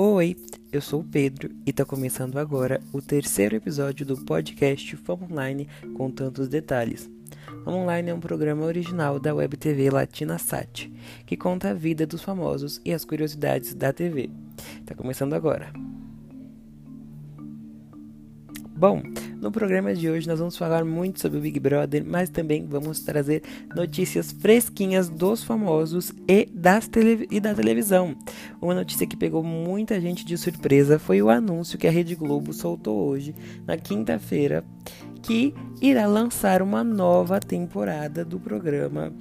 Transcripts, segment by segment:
Oi, eu sou o Pedro e está começando agora o terceiro episódio do podcast Fama Online com tantos detalhes. Fama Online é um programa original da web TV Latina Sat, que conta a vida dos famosos e as curiosidades da TV. Está começando agora. Bom, no programa de hoje nós vamos falar muito sobre o Big Brother, mas também vamos trazer notícias fresquinhas dos famosos e, das e da televisão. Uma notícia que pegou muita gente de surpresa foi o anúncio que a Rede Globo soltou hoje, na quinta-feira, que irá lançar uma nova temporada do programa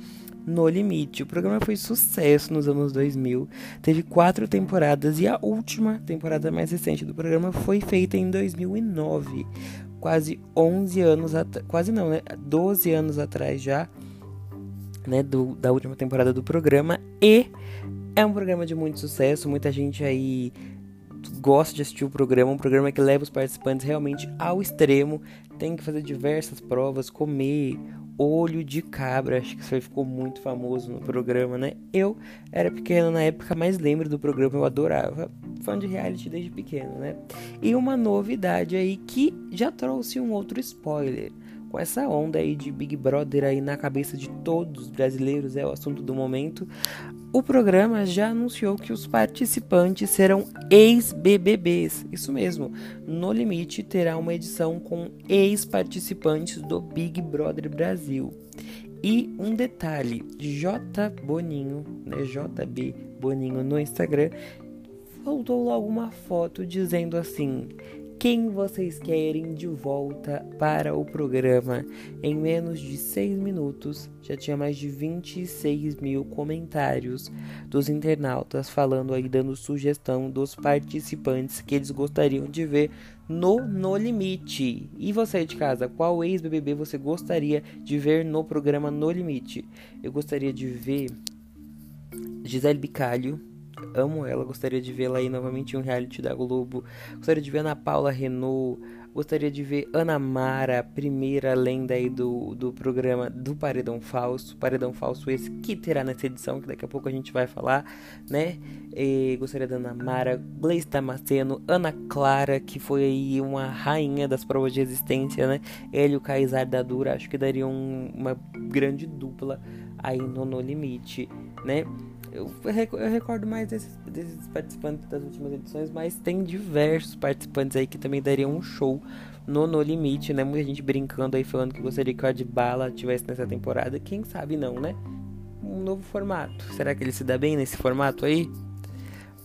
no Limite. O programa foi sucesso nos anos 2000, teve quatro temporadas e a última temporada mais recente do programa foi feita em 2009 quase 11 anos atrás, quase não, né? 12 anos atrás já, né, do, da última temporada do programa e é um programa de muito sucesso, muita gente aí gosta de assistir o programa, um programa que leva os participantes realmente ao extremo, tem que fazer diversas provas, comer olho de cabra, acho que isso aí ficou muito famoso no programa, né? Eu era pequeno na época, mas lembro do programa, eu adorava. Fã de reality desde pequeno, né? E uma novidade aí que já trouxe um outro spoiler. Com essa onda aí de Big Brother aí na cabeça de todos os brasileiros, é o assunto do momento. O programa já anunciou que os participantes serão ex-BBBs. Isso mesmo, No Limite terá uma edição com ex-participantes do Big Brother Brasil. E um detalhe, J Boninho, né, JB Boninho no Instagram, soltou logo uma foto dizendo assim: quem vocês querem de volta para o programa. Em menos de 6 minutos, já tinha mais de 26 mil comentários dos internautas falando aí, dando sugestão dos participantes que eles gostariam de ver no No Limite. E você de casa, qual ex-BBB você gostaria de ver no programa No Limite? Eu gostaria de ver Gisele Bicalho amo ela, gostaria de vê-la aí novamente em um reality da Globo. Gostaria de ver Ana Paula Renault, gostaria de ver Ana Mara, primeira lenda aí do, do programa do Paredão Falso. Paredão Falso esse que terá nessa edição, que daqui a pouco a gente vai falar, né? E gostaria da Ana Mara, Gleice Damasceno, Ana Clara, que foi aí uma rainha das provas de resistência, né? Ele e o Kaysar da Dura, acho que daria um, uma grande dupla aí no No Limite, né? Eu, eu recordo mais desses, desses, participantes das últimas edições, mas tem diversos participantes aí que também dariam um show no No Limite, né? Muita gente brincando aí, falando que gostaria que o Adbala tivesse nessa temporada. Quem sabe não, né? Um novo formato. Será que ele se dá bem nesse formato aí?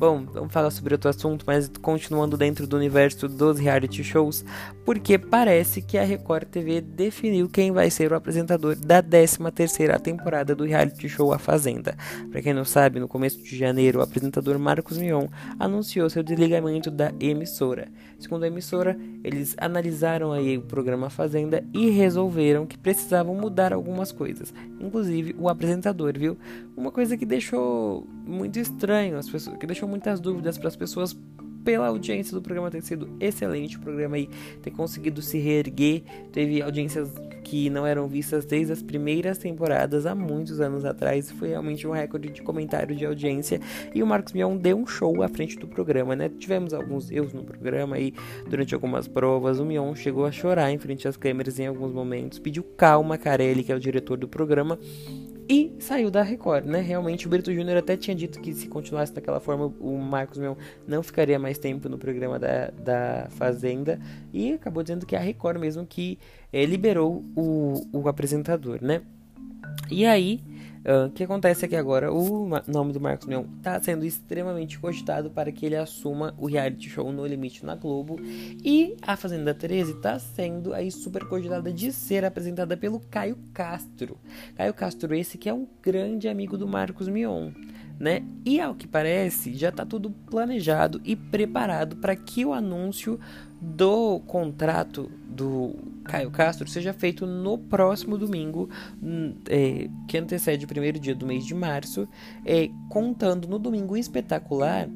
Bom, vamos falar sobre outro assunto, mas continuando dentro do universo dos reality shows, porque parece que a Record TV definiu quem vai ser o apresentador da 13ª temporada do reality show A Fazenda. Para quem não sabe, no começo de janeiro, o apresentador Marcos Mion anunciou seu desligamento da emissora. Segundo a emissora, eles analisaram aí o programa Fazenda e resolveram que precisavam mudar algumas coisas, inclusive o apresentador, viu? Uma coisa que deixou muito estranho as pessoas, que deixou muitas dúvidas para as pessoas pela audiência do programa ter sido excelente, o programa aí ter conseguido se reerguer, teve audiências que não eram vistas desde as primeiras temporadas há muitos anos atrás, foi realmente um recorde de comentário de audiência. E o Marcos Mion deu um show à frente do programa, né? Tivemos alguns erros no programa aí durante algumas provas, o Mion chegou a chorar em frente às câmeras em alguns momentos, pediu calma a Carelli, que é o diretor do programa, e saiu da Record, né? Realmente o Brito Júnior até tinha dito que se continuasse daquela forma o Marcos Mion não ficaria mais tempo no programa da, da Fazenda e acabou dizendo que é a Record mesmo que é, liberou o, o apresentador, né? E aí o uh, que acontece é que agora o nome do Marcos Mion está sendo extremamente cogitado para que ele assuma o reality show No Limite na Globo. E a Fazenda 13 está sendo aí super cogitada de ser apresentada pelo Caio Castro. Caio Castro, esse que é um grande amigo do Marcos Mion. Né? E ao que parece, já está tudo planejado e preparado para que o anúncio do contrato do Caio Castro seja feito no próximo domingo, é, que antecede o primeiro dia do mês de março, é, contando no domingo espetacular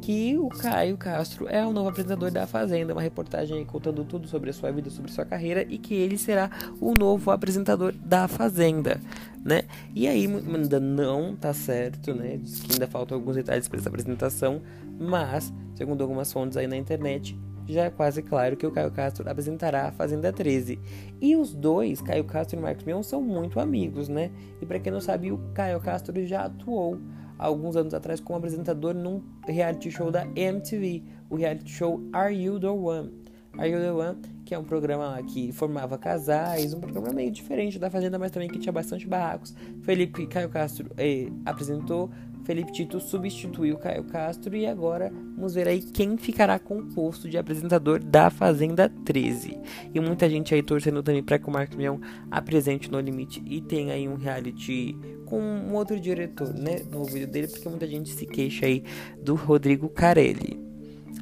que o Caio Castro é o novo apresentador da Fazenda, uma reportagem contando tudo sobre a sua vida, sobre sua carreira e que ele será o novo apresentador da Fazenda, né? E aí ainda não tá certo, né? Diz que ainda faltam alguns detalhes para essa apresentação, mas segundo algumas fontes aí na internet, já é quase claro que o Caio Castro apresentará a Fazenda 13. E os dois, Caio Castro e Marcos Mion, são muito amigos, né? E para quem não sabe, o Caio Castro já atuou alguns anos atrás como apresentador num reality show da MTV, o reality show Are You the One? Are You the One, que é um programa que formava casais, um programa meio diferente da Fazenda, mas também que tinha bastante barracos. Felipe Caio Castro eh, apresentou, Felipe Tito substituiu Caio Castro e agora vamos ver aí quem ficará com o posto de apresentador da Fazenda 13. E muita gente aí torcendo também para que o Marcos Mion apresente No Limite e tenha aí um reality com um outro diretor, né, no vídeo dele, porque muita gente se queixa aí do Rodrigo Carelli.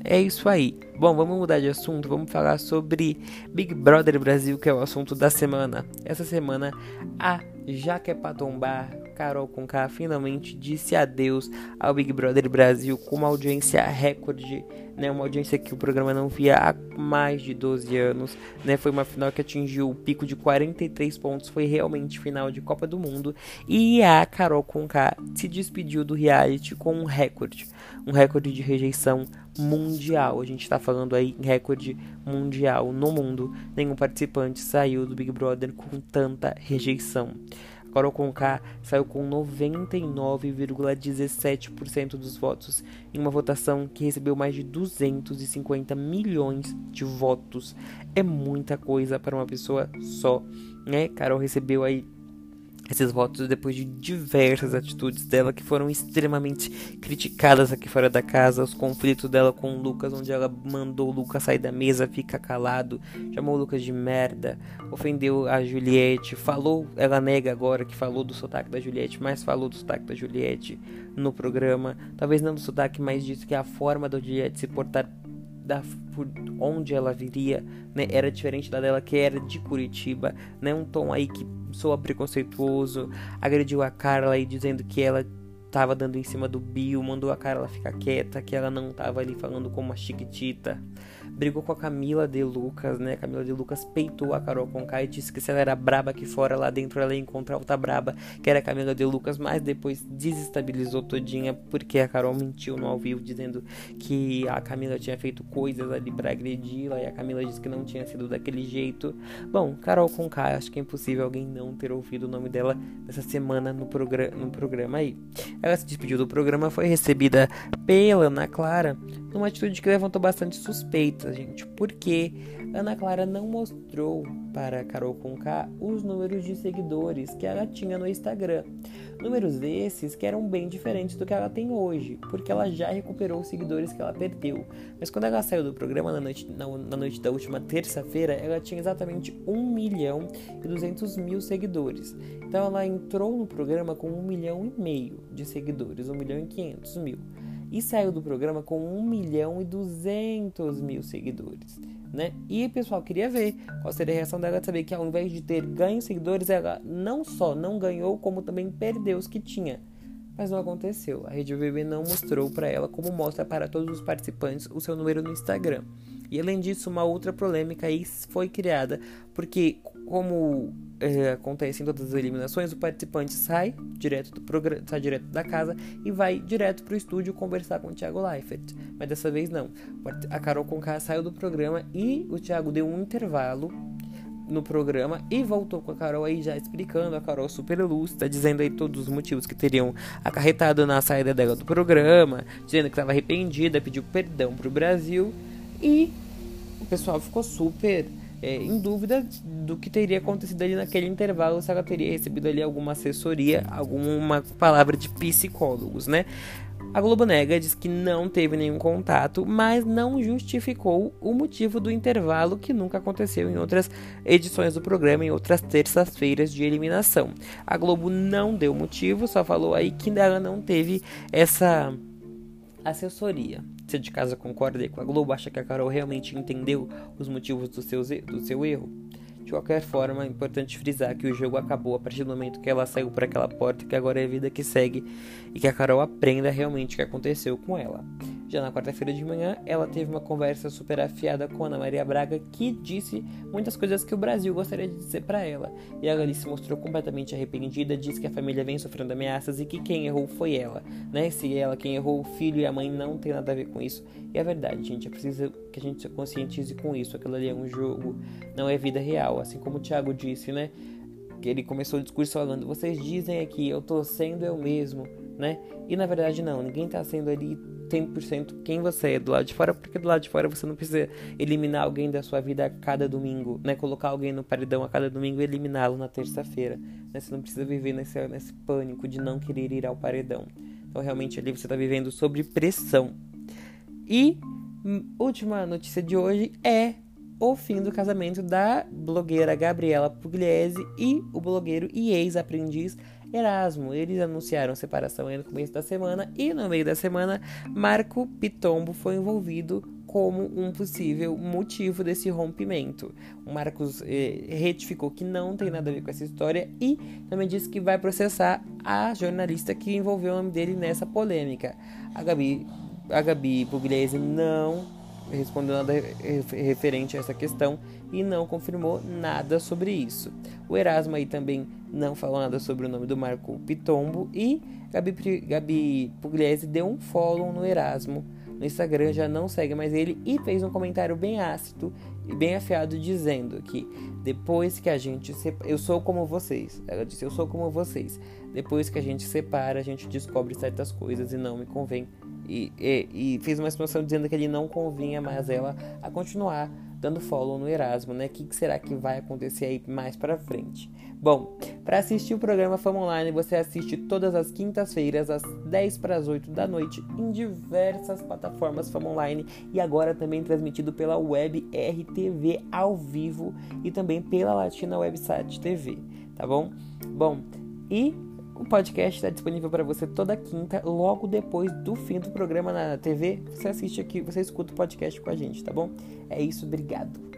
É isso aí. Bom, vamos mudar de assunto. Vamos falar sobre Big Brother Brasil, que é o assunto da semana. Essa semana, a Jaque Patombar, Carol Conká, finalmente disse adeus ao Big Brother Brasil com uma audiência recorde, né? Uma audiência que o programa não via há mais de 12 anos, né? Foi uma final que atingiu o pico de 43 pontos, foi realmente final de Copa do Mundo. E a Carol Conká se despediu do reality com um recorde, um recorde de rejeição mundial. A gente está falando aí em recorde mundial no mundo. Nenhum participante saiu do Big Brother com tanta rejeição. Carol Conká saiu com 99,17% dos votos em uma votação que recebeu mais de 250 milhões de votos. É muita coisa para uma pessoa só, né? Carol recebeu aí esses votos depois de diversas atitudes dela que foram extremamente criticadas aqui fora da casa, os conflitos dela com o Lucas, onde ela mandou o Lucas sair da mesa, fica calado, chamou o Lucas de merda, ofendeu a Juliette, falou, ela nega agora que falou do sotaque da Juliette, mas falou do sotaque da Juliette no programa, talvez não do sotaque, mas disse que a forma da Juliette se portar da por onde ela viria, né, era diferente da dela que era de Curitiba, né, um tom aí que soa preconceituoso, agrediu a Carla aí dizendo que ela tava dando em cima do Bill, mandou a Carla ficar quieta, que ela não tava ali falando como uma chiquitita brigou com a Camila de Lucas, né? A Camila de Lucas peitou a Carol Conká e disse que se ela era braba aqui fora, lá dentro ela ia encontrar outra braba, que era a Camila de Lucas, mas depois desestabilizou todinha porque a Carol mentiu no ao vivo dizendo que a Camila tinha feito coisas ali para agredi-la e a Camila disse que não tinha sido daquele jeito. Bom, Carol Conká, acho que é impossível alguém não ter ouvido o nome dela nessa semana no, progr no programa aí. Ela se despediu do programa, foi recebida pela Ana Clara numa atitude que levantou bastante suspeita, gente, porque Ana Clara não mostrou para Carol Conká os números de seguidores que ela tinha no Instagram. Números esses que eram bem diferentes do que ela tem hoje, porque ela já recuperou os seguidores que ela perdeu. Mas quando ela saiu do programa na noite, na, na noite da última terça-feira, ela tinha exatamente 1 milhão e 200 mil seguidores. Então ela entrou no programa com 1 milhão e meio de seguidores, 1 milhão e 500 mil e saiu do programa com 1 milhão e 200 mil seguidores. Né? E pessoal, queria ver qual seria a reação dela de saber que ao invés de ter ganho seguidores, ela não só não ganhou, como também perdeu os que tinha. Mas não aconteceu. A Rede BBB não mostrou para ela como mostra para todos os participantes o seu número no Instagram. E além disso, uma outra polêmica aí foi criada, porque como é, acontece em todas as eliminações, o participante sai direto do programa, sai direto da casa e vai direto pro estúdio conversar com o Thiago Leifert. Mas dessa vez não. A Carol Conká saiu do programa e o Thiago deu um intervalo no programa e voltou com a Carol aí já explicando, a Carol super lúcida, dizendo aí todos os motivos que teriam acarretado na saída dela do programa, dizendo que estava arrependida, pediu perdão pro Brasil e o pessoal ficou super é, em dúvida do que teria acontecido ali naquele intervalo, se ela teria recebido ali alguma assessoria, alguma palavra de psicólogos, né? A Globo nega, diz que não teve nenhum contato, mas não justificou o motivo do intervalo que nunca aconteceu em outras edições do programa, em outras terças-feiras de eliminação. A Globo não deu motivo, só falou aí que ela não teve essa assessoria. Você de casa concorda com a Globo? Acha que a Carol realmente entendeu os motivos do, seu do seu erro? De qualquer forma, é importante frisar que o jogo acabou a partir do momento que ela saiu por aquela porta, que agora é a vida que segue e que a Carol aprenda realmente o que aconteceu com ela. Já na quarta-feira de manhã, ela teve uma conversa super afiada com Ana Maria Braga, que disse muitas coisas que o Brasil gostaria de dizer para ela. E ela ali se mostrou completamente arrependida, disse que a família vem sofrendo ameaças e que quem errou foi ela, né? Se ela quem errou, o filho e a mãe não tem nada a ver com isso. E é verdade, gente, é preciso que a gente se conscientize com isso. Aquilo ali é um jogo, não é vida real. Assim como o Thiago disse, né? Que ele começou o discurso falando: vocês dizem aqui, eu tô sendo eu mesmo, né? E na verdade não, ninguém tá sendo ali 100% quem você é do lado de fora, porque do lado de fora você não precisa eliminar alguém da sua vida a cada domingo, né? Colocar alguém no paredão a cada domingo e eliminá-lo na terça-feira. Né? Você não precisa viver nesse, nesse pânico de não querer ir ao paredão. Então realmente ali você está vivendo sob pressão. E hum, última notícia de hoje é o fim do casamento da blogueira Gabriela Pugliese e o blogueiro e ex-aprendiz Erasmo. Eles anunciaram separação no começo da semana e no meio da semana Marco Pitombo foi envolvido como um possível motivo desse rompimento. O Marcos eh, retificou que não tem nada a ver com essa história e também disse que vai processar a jornalista que envolveu o nome dele nessa polêmica. A Gabi, a Gabi Pugliese não respondeu nada referente a essa questão e não confirmou nada sobre isso. O Erasmo aí também não falou nada sobre o nome do Marco Pitombo e Gabi, Gabi Pugliese deu um follow no Erasmo no Instagram, já não segue mais ele e fez um comentário bem ácido e bem afiado dizendo que depois que a gente separa, eu sou como vocês. Ela disse: "Eu sou como vocês. Depois que a gente separa, a gente descobre certas coisas e não me convém e, e, e, fez uma expansão dizendo que ele não convinha mais ela a continuar dando follow no Erasmo, né? O que, que, será que vai acontecer aí mais para frente? Bom, para assistir o programa Fama Online, você assiste todas as quintas-feiras, às 10 para as 8 da noite, em diversas plataformas Fama Online e agora também transmitido pela web RTV ao vivo e também pela Latina Website TV, tá bom? Bom, e o podcast está disponível para você toda quinta, logo depois do fim do programa na TV. Você assiste aqui, você escuta o podcast com a gente, tá bom? É isso, obrigado.